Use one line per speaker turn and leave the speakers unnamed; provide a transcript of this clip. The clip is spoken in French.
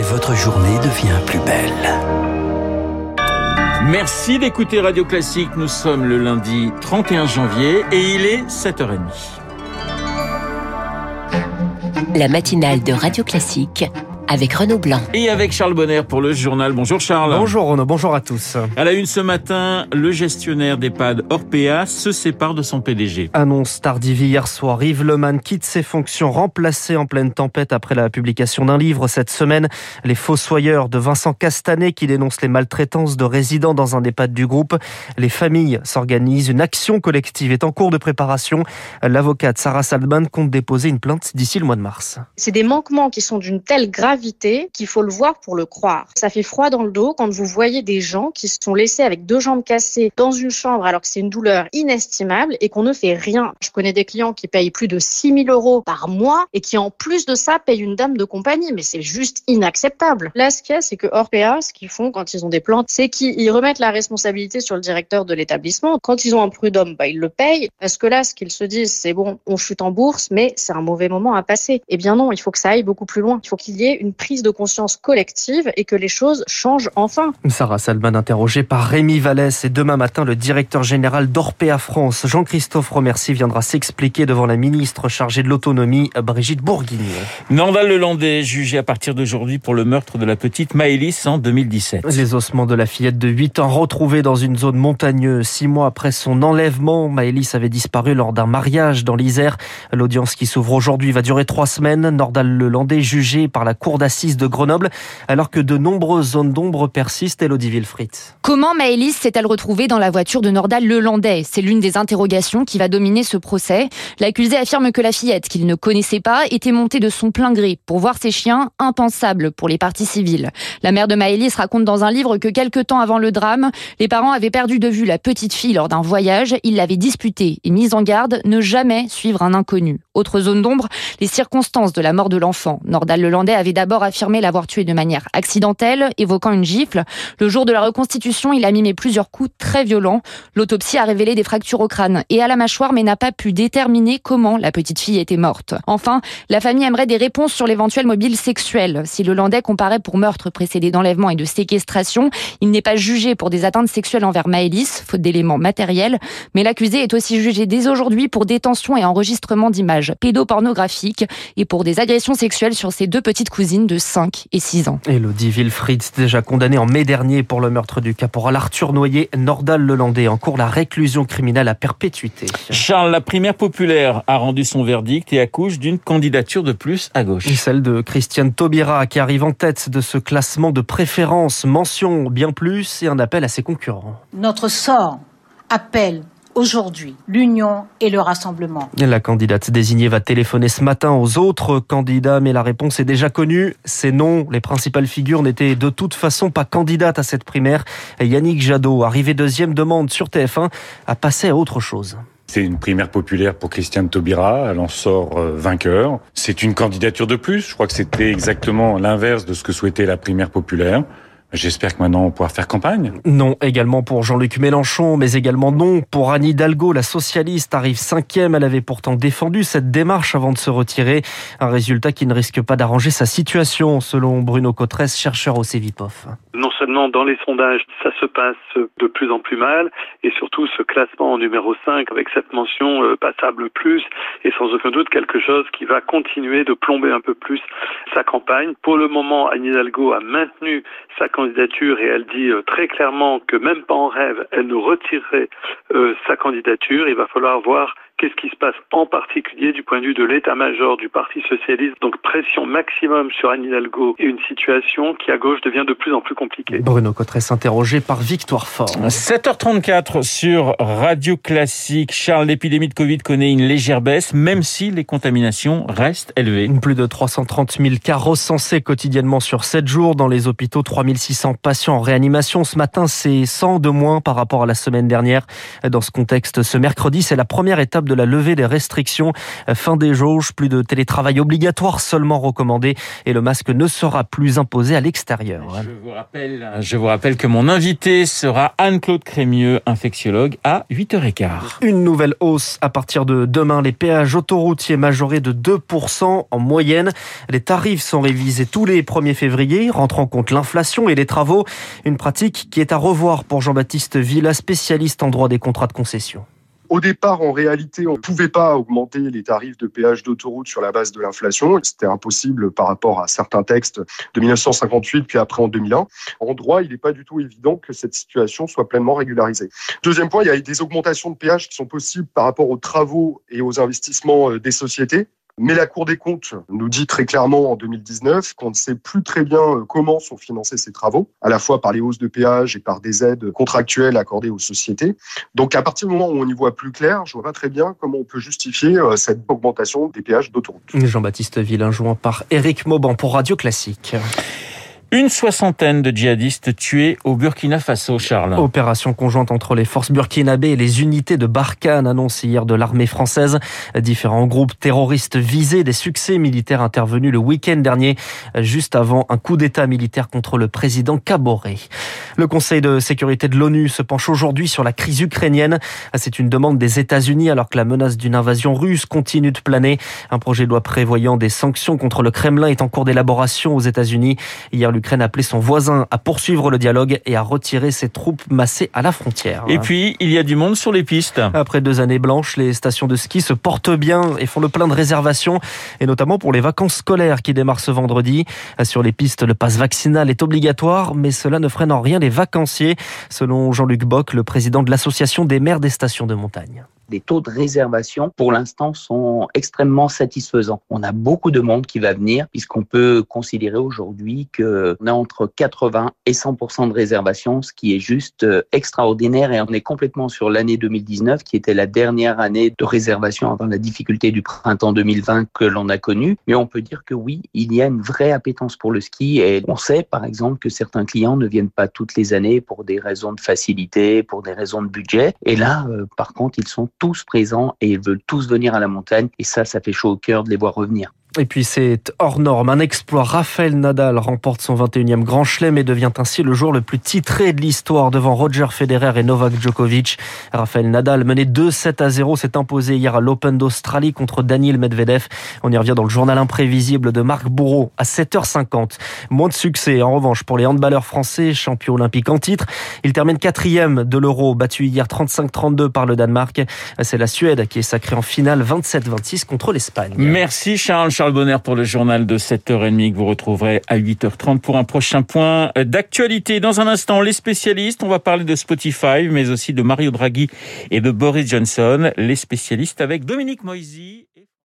et votre journée devient plus belle.
Merci d'écouter Radio Classique. Nous sommes le lundi 31 janvier et il est 7h30.
La matinale de Radio Classique avec Renaud Blanc.
Et avec Charles Bonner pour le journal. Bonjour Charles.
Bonjour Renaud, bonjour à tous.
À la une ce matin, le gestionnaire d'EHPAD Orpea se sépare de son PDG.
Annonce tardive hier soir, Yves Leman quitte ses fonctions remplacé en pleine tempête après la publication d'un livre cette semaine. Les Fossoyeurs de Vincent Castanet qui dénonce les maltraitances de résidents dans un EHPAD du groupe. Les familles s'organisent, une action collective est en cours de préparation. L'avocate Sarah Salman compte déposer une plainte d'ici le mois de mars.
C'est des manquements qui sont d'une telle gravité qu'il faut le voir pour le croire. Ça fait froid dans le dos quand vous voyez des gens qui se sont laissés avec deux jambes cassées dans une chambre alors que c'est une douleur inestimable et qu'on ne fait rien. Je connais des clients qui payent plus de 6 000 euros par mois et qui en plus de ça payent une dame de compagnie, mais c'est juste inacceptable. Là, ce qu'il y a, c'est que Orpea, ce qu'ils font quand ils ont des plantes, c'est qu'ils remettent la responsabilité sur le directeur de l'établissement. Quand ils ont un prud'homme, bah, ils le payent parce que là, ce qu'ils se disent, c'est bon, on chute en bourse, mais c'est un mauvais moment à passer. Eh bien non, il faut que ça aille beaucoup plus loin. Il faut qu'il y ait une prise de conscience collective et que les choses changent enfin.
Sarah Salman interrogée par Rémi Vallès et demain matin le directeur général d'Orpea France, Jean-Christophe Romercy viendra s'expliquer devant la ministre chargée de l'autonomie, Brigitte Bourguignon.
Nandal Lelandais jugé à partir d'aujourd'hui pour le meurtre de la petite Maëlys en 2017.
Les ossements de la fillette de 8 ans retrouvés dans une zone montagneuse. Six mois après son enlèvement, Maëlys avait disparu lors d'un mariage dans l'Isère. L'audience qui s'ouvre aujourd'hui va durer trois semaines. Nordal Lelandais jugé par la cour d'assises de Grenoble, alors que de nombreuses zones d'ombre persistent. Elodie Wilfried.
Comment Maëlys s'est-elle retrouvée dans la voiture de Nordal Lelandais C'est l'une des interrogations qui va dominer ce procès. L'accusé affirme que la fillette, qu'il ne connaissait pas, était montée de son plein gré pour voir ses chiens, impensable pour les parties civiles. La mère de Maëlys raconte dans un livre que quelques temps avant le drame, les parents avaient perdu de vue la petite fille lors d'un voyage. Ils l'avaient disputée et mise en garde, ne jamais suivre un inconnu. Autre zone d'ombre, les circonstances de la mort de l'enfant. Nordal Lelandais avait d'abord affirmé l'avoir tué de manière accidentelle, évoquant une gifle. Le jour de la reconstitution, il a mimé plusieurs coups très violents. L'autopsie a révélé des fractures au crâne et à la mâchoire, mais n'a pas pu déterminer comment la petite fille était morte. Enfin, la famille aimerait des réponses sur l'éventuel mobile sexuel. Si le Landais comparait pour meurtre précédé d'enlèvement et de séquestration, il n'est pas jugé pour des atteintes sexuelles envers Maëlys, faute d'éléments matériels, mais l'accusé est aussi jugé dès aujourd'hui pour détention et enregistrement d'images pédopornographiques et pour des agressions sexuelles sur ses deux petites cousines de 5 et 6 ans.
Elodie Wilfried, déjà condamné en mai dernier pour le meurtre du caporal Arthur Noyer, Nordal Lelandais, en cours la réclusion criminelle à perpétuité.
Charles, la primaire populaire a rendu son verdict et accouche d'une candidature de plus à gauche.
Celle de Christiane Taubira qui arrive en tête de ce classement de préférence, mention bien plus et un appel à ses concurrents.
Notre sort appelle aujourd'hui l'union et le rassemblement.
La candidate désignée va téléphoner ce matin aux autres candidats, mais la réponse est déjà connue. C'est non. Les principales figures n'étaient de toute façon pas candidates à cette primaire. Yannick Jadot, arrivé deuxième demande sur TF1, a passé à autre chose.
C'est une primaire populaire pour Christiane Taubira, elle en sort euh, vainqueur. C'est une candidature de plus, je crois que c'était exactement l'inverse de ce que souhaitait la primaire populaire. J'espère que maintenant on pourra faire campagne.
Non également pour Jean-Luc Mélenchon, mais également non pour Anne Hidalgo, la socialiste arrive cinquième. Elle avait pourtant défendu cette démarche avant de se retirer. Un résultat qui ne risque pas d'arranger sa situation, selon Bruno Cotresse, chercheur au CEVIPOF.
Non seulement dans les sondages, ça se passe de plus en plus mal, et surtout ce classement en numéro 5 avec cette mention euh, passable plus, est sans aucun doute quelque chose qui va continuer de plomber un peu plus sa campagne. Pour le moment, Anne Hidalgo a maintenu sa et elle dit euh, très clairement que même pas en rêve, elle nous retirerait euh, sa candidature. Il va falloir voir Qu'est-ce qui se passe en particulier du point de vue de l'état-major du Parti socialiste? Donc pression maximum sur Anne Hidalgo et une situation qui à gauche devient de plus en plus compliquée.
Bruno Cotresse interrogé par Victoire Fort.
7h34 sur Radio Classique. Charles, l'épidémie de Covid connaît une légère baisse, même si les contaminations restent élevées.
Plus de 330 000 cas recensés quotidiennement sur 7 jours dans les hôpitaux. 3600 patients en réanimation. Ce matin, c'est 100 de moins par rapport à la semaine dernière. Dans ce contexte, ce mercredi, c'est la première étape de la levée des restrictions. Fin des jauges, plus de télétravail obligatoire seulement recommandé et le masque ne sera plus imposé à l'extérieur.
Je vous rappelle, je vous rappelle que mon invité sera Anne-Claude Crémieux, infectiologue, à 8h15.
Une nouvelle hausse à partir de demain. Les péages autoroutiers majorés de 2% en moyenne. Les tarifs sont révisés tous les 1er février, rentrant en compte l'inflation et les travaux. Une pratique qui est à revoir pour Jean-Baptiste Villa, spécialiste en droit des contrats de concession.
Au départ, en réalité, on ne pouvait pas augmenter les tarifs de péage d'autoroute sur la base de l'inflation. C'était impossible par rapport à certains textes de 1958 puis après en 2001. En droit, il n'est pas du tout évident que cette situation soit pleinement régularisée. Deuxième point, il y a des augmentations de péage qui sont possibles par rapport aux travaux et aux investissements euh, des sociétés. Mais la Cour des comptes nous dit très clairement en 2019 qu'on ne sait plus très bien euh, comment sont financés ces travaux, à la fois par les hausses de péage et par des aides contractuelles accordées aux sociétés. Donc à partir du moment où on y voit plus clair, je vois très bien comment on peut justifier euh, cette augmentation des péages d'autoroute.
Jean-Baptiste Villain jouant par Éric Mauban pour Radio Classique.
Une soixantaine de djihadistes tués au Burkina Faso, Charles.
Opération conjointe entre les forces burkinabées et les unités de Barkhane annoncée hier de l'armée française. Différents groupes terroristes visés, des succès militaires intervenus le week-end dernier, juste avant un coup d'État militaire contre le président Kaboré. Le Conseil de sécurité de l'ONU se penche aujourd'hui sur la crise ukrainienne. C'est une demande des États-Unis alors que la menace d'une invasion russe continue de planer. Un projet de loi prévoyant des sanctions contre le Kremlin est en cours d'élaboration aux États-Unis. l'Ukraine a appelé son voisin à poursuivre le dialogue et à retirer ses troupes massées à la frontière.
Et puis, il y a du monde sur les pistes.
Après deux années blanches, les stations de ski se portent bien et font le plein de réservations, et notamment pour les vacances scolaires qui démarrent ce vendredi. Sur les pistes, le passe vaccinal est obligatoire, mais cela ne freine en rien les vacanciers, selon Jean-Luc Bock, le président de l'association des maires des stations de montagne
les taux de réservation pour l'instant sont extrêmement satisfaisants. On a beaucoup de monde qui va venir puisqu'on peut considérer aujourd'hui qu'on a entre 80 et 100% de réservation, ce qui est juste euh, extraordinaire et on est complètement sur l'année 2019 qui était la dernière année de réservation avant la difficulté du printemps 2020 que l'on a connue. Mais on peut dire que oui, il y a une vraie appétence pour le ski et on sait par exemple que certains clients ne viennent pas toutes les années pour des raisons de facilité, pour des raisons de budget. Et là, euh, par contre, ils sont tous présents et ils veulent tous venir à la montagne. Et ça, ça fait chaud au cœur de les voir revenir.
Et puis c'est hors norme, un exploit. Raphaël Nadal remporte son 21e Grand Chelem et devient ainsi le joueur le plus titré de l'histoire devant Roger Federer et Novak Djokovic. Raphaël Nadal, mené 2-7 à 0, s'est imposé hier à l'Open d'Australie contre Daniel Medvedev. On y revient dans le journal imprévisible de Marc Bourreau à 7h50. Moins de succès en revanche pour les handballeurs français, champions olympiques en titre. Ils terminent quatrième de l'Euro, battu hier 35-32 par le Danemark. C'est la Suède qui est sacrée en finale 27-26 contre l'Espagne.
Merci Charles. Charles Bonner pour le journal de 7h30 que vous retrouverez à 8h30 pour un prochain point d'actualité. Dans un instant, les spécialistes, on va parler de Spotify, mais aussi de Mario Draghi et de Boris Johnson. Les spécialistes avec Dominique Moisy.